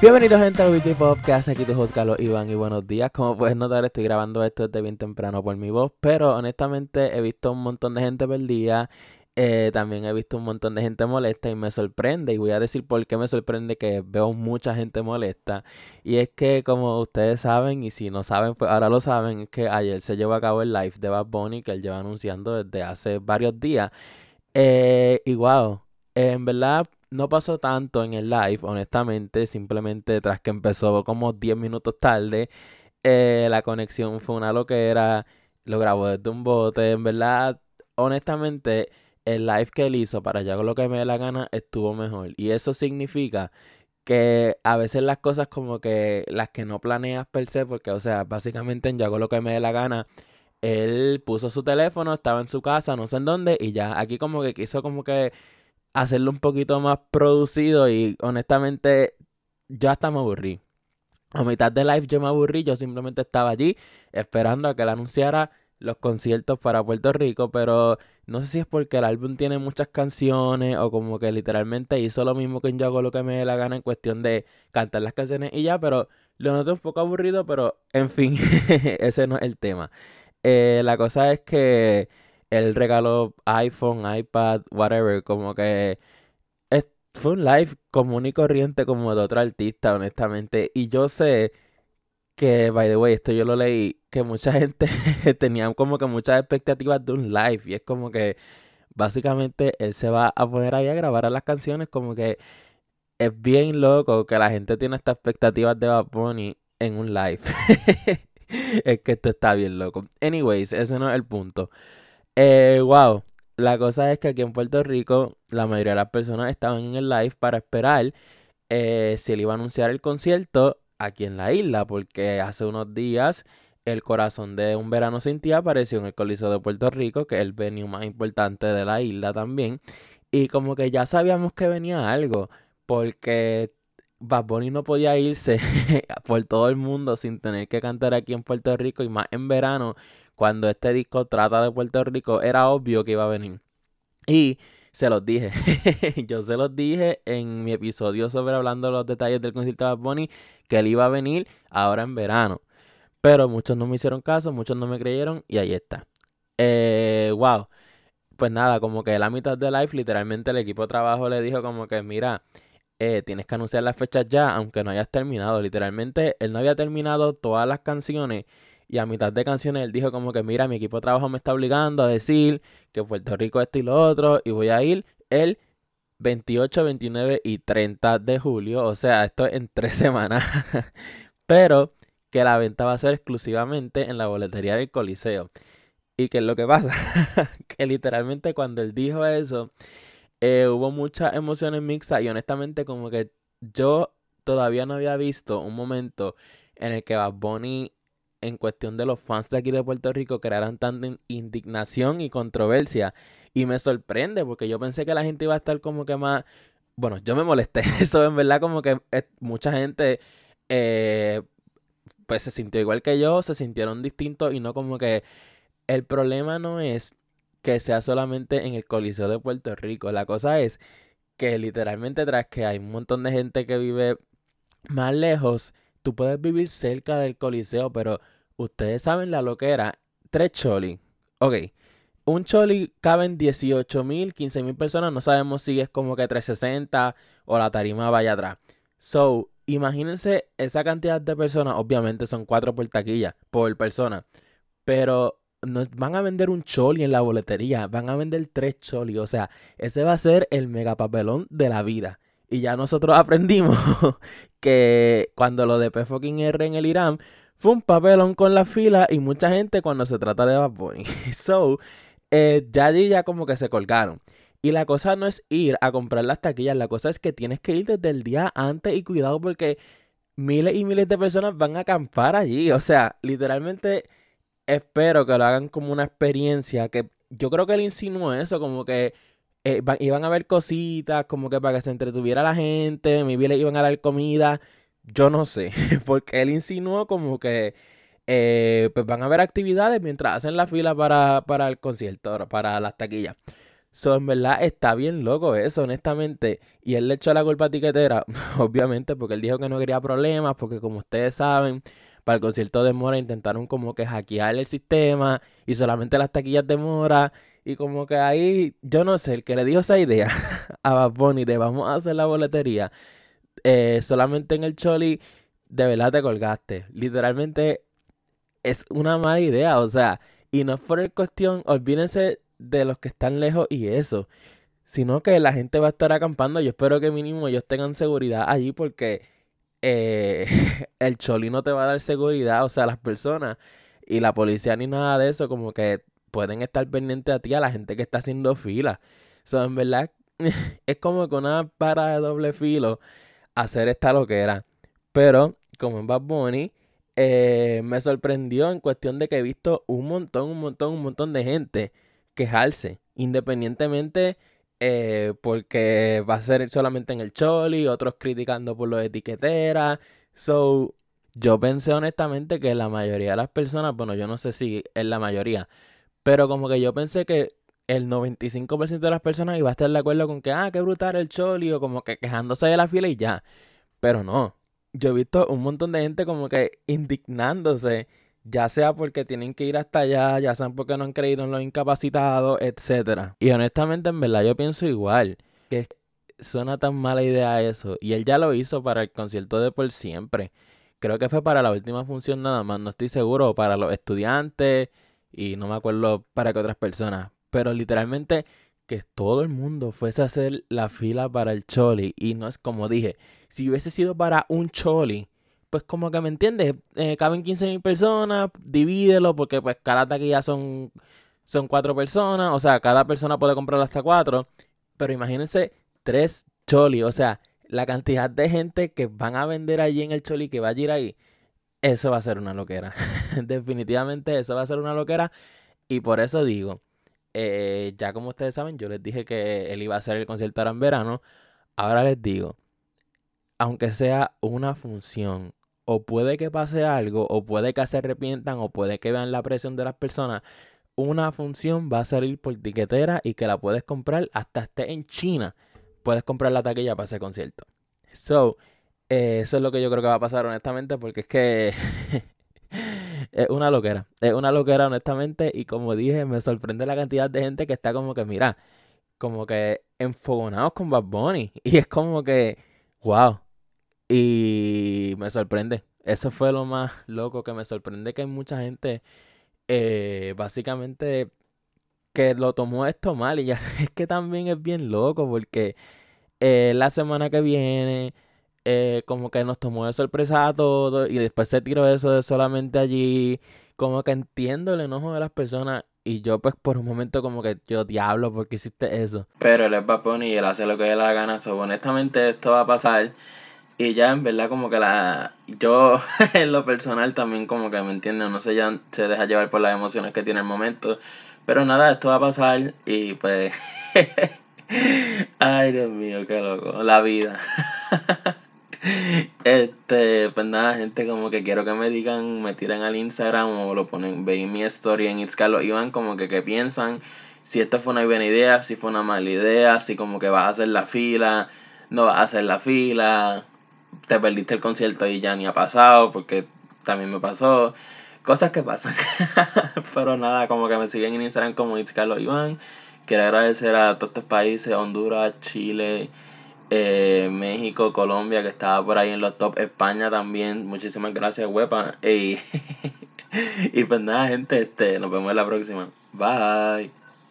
Bienvenidos gente al Weekly Podcast, aquí tu host Carlos Iván y buenos días. Como puedes notar estoy grabando esto desde bien temprano por mi voz, pero honestamente he visto un montón de gente perdida, eh, también he visto un montón de gente molesta y me sorprende y voy a decir por qué me sorprende que veo mucha gente molesta y es que como ustedes saben y si no saben pues ahora lo saben es que ayer se llevó a cabo el live de Bad Bunny que él lleva anunciando desde hace varios días eh, y wow, en verdad no pasó tanto en el live, honestamente, simplemente tras que empezó como 10 minutos tarde, eh, la conexión fue una loquera, lo grabó desde un bote, en verdad, honestamente, el live que él hizo para hago lo que me dé la gana estuvo mejor. Y eso significa que a veces las cosas como que las que no planeas per se, porque o sea, básicamente en Yo hago lo que me dé la gana, él puso su teléfono, estaba en su casa, no sé en dónde, y ya, aquí como que quiso como que hacerlo un poquito más producido y honestamente ya hasta me aburrí. A mitad de live yo me aburrí, yo simplemente estaba allí esperando a que él anunciara los conciertos para Puerto Rico, pero no sé si es porque el álbum tiene muchas canciones o como que literalmente hizo lo mismo que yo hago lo que me dé la gana en cuestión de cantar las canciones y ya, pero lo noté un poco aburrido, pero en fin, ese no es el tema. Eh, la cosa es que él regaló iPhone, iPad, whatever, como que fue un live común y corriente como de otro artista, honestamente. Y yo sé que, by the way, esto yo lo leí, que mucha gente tenía como que muchas expectativas de un live. Y es como que básicamente él se va a poner ahí a grabar a las canciones, como que es bien loco que la gente tiene estas expectativas de Bad Bunny en un live. es que esto está bien loco. Anyways, ese no es el punto. Eh, wow. La cosa es que aquí en Puerto Rico la mayoría de las personas estaban en el live para esperar eh, si él iba a anunciar el concierto aquí en la isla, porque hace unos días el corazón de un verano sin ti apareció en el Coliseo de Puerto Rico, que es el venue más importante de la isla también. Y como que ya sabíamos que venía algo, porque Bad Bunny no podía irse por todo el mundo sin tener que cantar aquí en Puerto Rico y más en verano cuando este disco trata de Puerto Rico, era obvio que iba a venir. Y se los dije. Yo se los dije en mi episodio sobre hablando los detalles del concierto de Bad Bunny, que él iba a venir ahora en verano. Pero muchos no me hicieron caso, muchos no me creyeron y ahí está. Eh, wow. Pues nada, como que la mitad de live, literalmente el equipo de trabajo le dijo como que, mira, eh, tienes que anunciar las fechas ya, aunque no hayas terminado. Literalmente, él no había terminado todas las canciones y a mitad de canciones él dijo como que, mira, mi equipo de trabajo me está obligando a decir que Puerto Rico esto y lo otro. Y voy a ir el 28, 29 y 30 de julio. O sea, esto en tres semanas. Pero que la venta va a ser exclusivamente en la boletería del Coliseo. ¿Y qué es lo que pasa? que literalmente cuando él dijo eso, eh, hubo muchas emociones mixtas y honestamente como que yo todavía no había visto un momento en el que Bad Bunny en cuestión de los fans de aquí de Puerto Rico crearan tanta indignación y controversia. Y me sorprende porque yo pensé que la gente iba a estar como que más... Bueno, yo me molesté eso, en verdad como que eh, mucha gente eh, pues se sintió igual que yo, se sintieron distintos y no como que el problema no es que sea solamente en el Coliseo de Puerto Rico. La cosa es que literalmente tras que hay un montón de gente que vive más lejos, tú puedes vivir cerca del coliseo, pero ustedes saben la loquera. Tres choli. Ok. Un choli caben 18 mil, 15 mil personas. No sabemos si es como que 360 o la tarima vaya atrás. So, imagínense esa cantidad de personas. Obviamente son cuatro por taquilla, por persona. Pero nos van a vender un choli en la boletería. Van a vender tres choli. O sea, ese va a ser el megapapelón de la vida. Y ya nosotros aprendimos que cuando lo de P fucking R en el Irán fue un papelón con la fila y mucha gente cuando se trata de Bad Bunny. So, eh, ya allí ya como que se colgaron. Y la cosa no es ir a comprar las taquillas, la cosa es que tienes que ir desde el día antes y cuidado porque miles y miles de personas van a acampar allí. O sea, literalmente espero que lo hagan como una experiencia que yo creo que él insinuó eso, como que eh, iban a haber cositas como que para que se entretuviera la gente, mi le iban a dar comida, yo no sé, porque él insinuó como que eh, pues van a haber actividades mientras hacen la fila para, para el concierto, para las taquillas. So, en verdad está bien loco eso, honestamente. Y él le echó la culpa Tiquetera, obviamente, porque él dijo que no quería problemas, porque como ustedes saben, para el concierto de Mora intentaron como que hackear el sistema y solamente las taquillas de Mora. Y como que ahí, yo no sé, el que le dio esa idea a Bad Bunny de vamos a hacer la boletería eh, solamente en el Choli, de verdad te colgaste. Literalmente es una mala idea, o sea, y no es por el cuestión, olvídense de los que están lejos y eso, sino que la gente va a estar acampando. Yo espero que mínimo ellos tengan seguridad allí porque eh, el Choli no te va a dar seguridad, o sea, las personas y la policía ni nada de eso, como que pueden estar pendientes a ti, a la gente que está haciendo fila. So, en verdad, es como con una para de doble filo hacer esta loquera. Pero, como en Bad Bunny, eh, me sorprendió en cuestión de que he visto un montón, un montón, un montón de gente quejarse, independientemente eh, porque va a ser solamente en el Choli, otros criticando por los etiqueteras. So, yo pensé honestamente que la mayoría de las personas, bueno, yo no sé si es la mayoría, pero como que yo pensé que el 95% de las personas iba a estar de acuerdo con que, ah, qué brutal el Choli, o como que quejándose de la fila y ya. Pero no, yo he visto un montón de gente como que indignándose, ya sea porque tienen que ir hasta allá, ya sea porque no han creído en los incapacitados, etc. Y honestamente, en verdad, yo pienso igual, que suena tan mala idea eso. Y él ya lo hizo para el concierto de por siempre. Creo que fue para la última función nada más, no estoy seguro, para los estudiantes y no me acuerdo para qué otras personas. Pero literalmente que todo el mundo fuese a hacer la fila para el choli. Y no es como dije, si hubiese sido para un choli, pues como que me entiendes, eh, caben 15 mil personas, divídelo, porque pues cada taquilla son, son cuatro personas, o sea, cada persona puede comprar hasta cuatro. Pero imagínense tres choli, o sea, la cantidad de gente que van a vender allí en el choli, que va a ir ahí, eso va a ser una loquera. Definitivamente eso va a ser una loquera. Y por eso digo, eh, ya como ustedes saben, yo les dije que él iba a hacer el concierto ahora en verano. Ahora les digo, aunque sea una función, o puede que pase algo, o puede que se arrepientan, o puede que vean la presión de las personas, una función va a salir por tiquetera y que la puedes comprar hasta esté en China. Puedes comprar la taquilla para ese concierto. So, eh, eso es lo que yo creo que va a pasar honestamente, porque es que es una loquera. Es una loquera, honestamente. Y como dije, me sorprende la cantidad de gente que está como que, mira, como que enfogonados con Bad Bunny. Y es como que, wow. Y me sorprende. Eso fue lo más loco que me sorprende que hay mucha gente, eh, básicamente, que lo tomó esto mal. Y ya es que también es bien loco porque eh, la semana que viene eh, como que nos tomó de sorpresa a todos y después se tiró eso de solamente allí. Como que entiendo el enojo de las personas y yo pues por un momento como que yo diablo, ¿por qué hiciste eso? Pero él es Bad y él hace lo que le da gana. So, honestamente esto va a pasar. Y ya en verdad como que la... Yo en lo personal también como que me entiende, no sé, ya se deja llevar por las emociones que tiene el momento. Pero nada, esto va a pasar y pues... Ay Dios mío, qué loco. La vida. Este, pues nada, gente, como que quiero que me digan, me tiren al Instagram o lo ponen, veis mi story en It's Carlos Iván, como que qué piensan, si esto fue una buena idea, si fue una mala idea, si como que vas a hacer la fila, no vas a hacer la fila, te perdiste el concierto y ya ni ha pasado, porque también me pasó, cosas que pasan. Pero nada, como que me siguen en Instagram como It's Carlos Iván. Quiero agradecer a todos estos países, Honduras, Chile, eh, México, Colombia, que estaba por ahí en los top, España también. Muchísimas gracias, huepa. y pues nada, gente, este, nos vemos en la próxima. Bye.